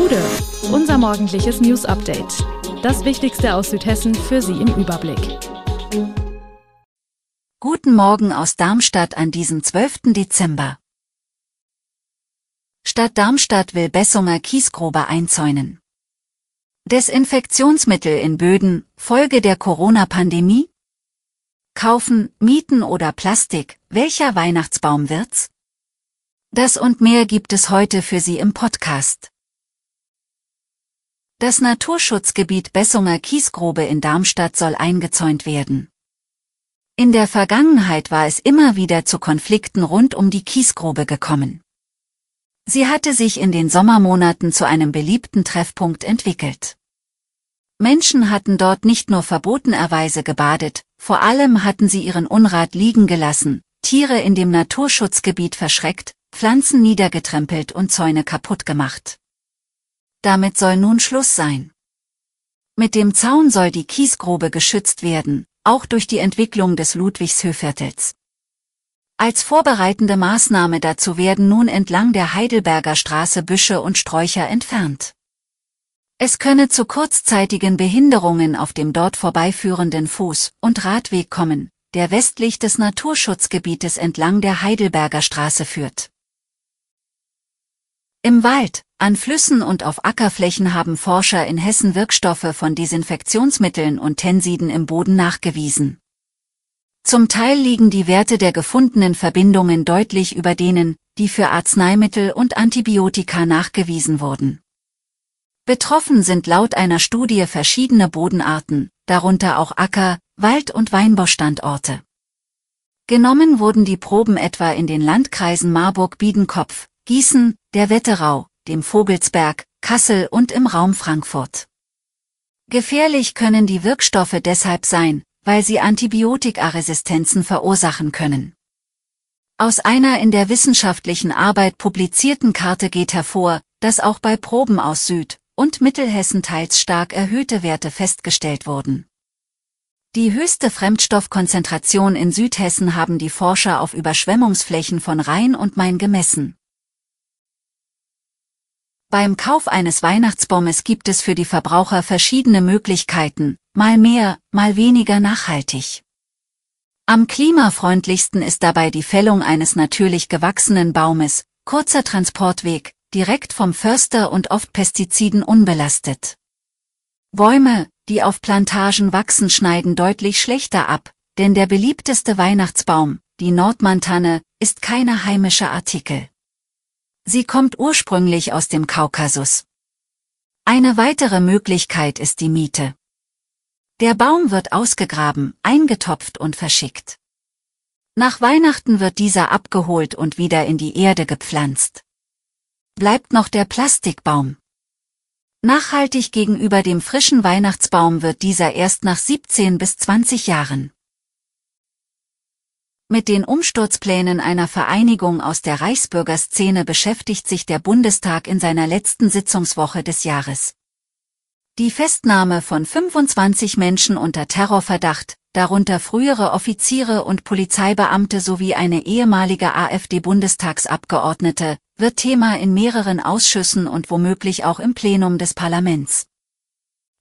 Gude, unser morgendliches News Update. Das Wichtigste aus Südhessen für Sie im Überblick. Guten Morgen aus Darmstadt an diesem 12. Dezember. Stadt Darmstadt will Bessunger Kiesgrube einzäunen. Desinfektionsmittel in Böden, Folge der Corona-Pandemie? Kaufen, mieten oder Plastik, welcher Weihnachtsbaum wird's? Das und mehr gibt es heute für Sie im Podcast. Das Naturschutzgebiet Bessunger Kiesgrube in Darmstadt soll eingezäunt werden. In der Vergangenheit war es immer wieder zu Konflikten rund um die Kiesgrube gekommen. Sie hatte sich in den Sommermonaten zu einem beliebten Treffpunkt entwickelt. Menschen hatten dort nicht nur verbotenerweise gebadet, vor allem hatten sie ihren Unrat liegen gelassen, Tiere in dem Naturschutzgebiet verschreckt, Pflanzen niedergetrempelt und Zäune kaputt gemacht. Damit soll nun Schluss sein. Mit dem Zaun soll die Kiesgrube geschützt werden, auch durch die Entwicklung des Ludwigshöhviertels. Als vorbereitende Maßnahme dazu werden nun entlang der Heidelberger Straße Büsche und Sträucher entfernt. Es könne zu kurzzeitigen Behinderungen auf dem dort vorbeiführenden Fuß- und Radweg kommen, der westlich des Naturschutzgebietes entlang der Heidelberger Straße führt. Im Wald, an Flüssen und auf Ackerflächen haben Forscher in Hessen Wirkstoffe von Desinfektionsmitteln und Tensiden im Boden nachgewiesen. Zum Teil liegen die Werte der gefundenen Verbindungen deutlich über denen, die für Arzneimittel und Antibiotika nachgewiesen wurden. Betroffen sind laut einer Studie verschiedene Bodenarten, darunter auch Acker, Wald- und Weinbaustandorte. Genommen wurden die Proben etwa in den Landkreisen Marburg-Biedenkopf, Gießen, der Wetterau, dem Vogelsberg, Kassel und im Raum Frankfurt. Gefährlich können die Wirkstoffe deshalb sein, weil sie Antibiotikaresistenzen verursachen können. Aus einer in der wissenschaftlichen Arbeit publizierten Karte geht hervor, dass auch bei Proben aus Süd- und Mittelhessen teils stark erhöhte Werte festgestellt wurden. Die höchste Fremdstoffkonzentration in Südhessen haben die Forscher auf Überschwemmungsflächen von Rhein und Main gemessen. Beim Kauf eines Weihnachtsbaumes gibt es für die Verbraucher verschiedene Möglichkeiten, mal mehr, mal weniger nachhaltig. Am klimafreundlichsten ist dabei die Fällung eines natürlich gewachsenen Baumes, kurzer Transportweg, direkt vom Förster und oft Pestiziden unbelastet. Bäume, die auf Plantagen wachsen, schneiden deutlich schlechter ab, denn der beliebteste Weihnachtsbaum, die Nordmantanne, ist keine heimische Artikel. Sie kommt ursprünglich aus dem Kaukasus. Eine weitere Möglichkeit ist die Miete. Der Baum wird ausgegraben, eingetopft und verschickt. Nach Weihnachten wird dieser abgeholt und wieder in die Erde gepflanzt. Bleibt noch der Plastikbaum. Nachhaltig gegenüber dem frischen Weihnachtsbaum wird dieser erst nach 17 bis 20 Jahren. Mit den Umsturzplänen einer Vereinigung aus der Reichsbürgerszene beschäftigt sich der Bundestag in seiner letzten Sitzungswoche des Jahres. Die Festnahme von 25 Menschen unter Terrorverdacht, darunter frühere Offiziere und Polizeibeamte sowie eine ehemalige AfD-Bundestagsabgeordnete, wird Thema in mehreren Ausschüssen und womöglich auch im Plenum des Parlaments.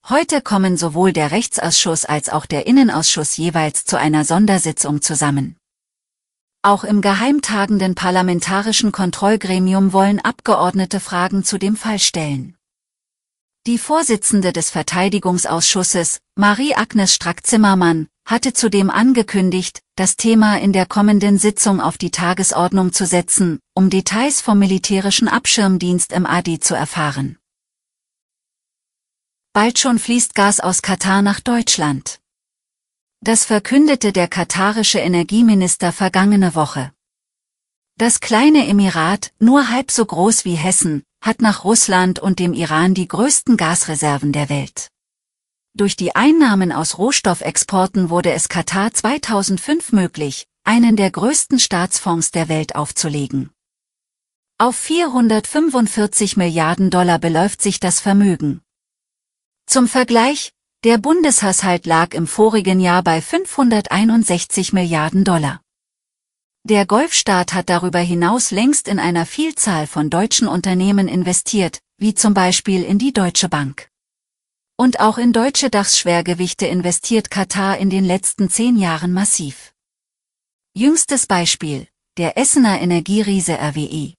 Heute kommen sowohl der Rechtsausschuss als auch der Innenausschuss jeweils zu einer Sondersitzung zusammen. Auch im geheimtagenden parlamentarischen Kontrollgremium wollen Abgeordnete Fragen zu dem Fall stellen. Die Vorsitzende des Verteidigungsausschusses, Marie-Agnes Strack-Zimmermann, hatte zudem angekündigt, das Thema in der kommenden Sitzung auf die Tagesordnung zu setzen, um Details vom militärischen Abschirmdienst im AD zu erfahren. Bald schon fließt Gas aus Katar nach Deutschland. Das verkündete der katarische Energieminister vergangene Woche. Das kleine Emirat, nur halb so groß wie Hessen, hat nach Russland und dem Iran die größten Gasreserven der Welt. Durch die Einnahmen aus Rohstoffexporten wurde es Katar 2005 möglich, einen der größten Staatsfonds der Welt aufzulegen. Auf 445 Milliarden Dollar beläuft sich das Vermögen. Zum Vergleich, der Bundeshaushalt lag im vorigen Jahr bei 561 Milliarden Dollar. Der Golfstaat hat darüber hinaus längst in einer Vielzahl von deutschen Unternehmen investiert, wie zum Beispiel in die Deutsche Bank. Und auch in deutsche DAX-Schwergewichte investiert Katar in den letzten zehn Jahren massiv. Jüngstes Beispiel, der Essener Energieriese RWE.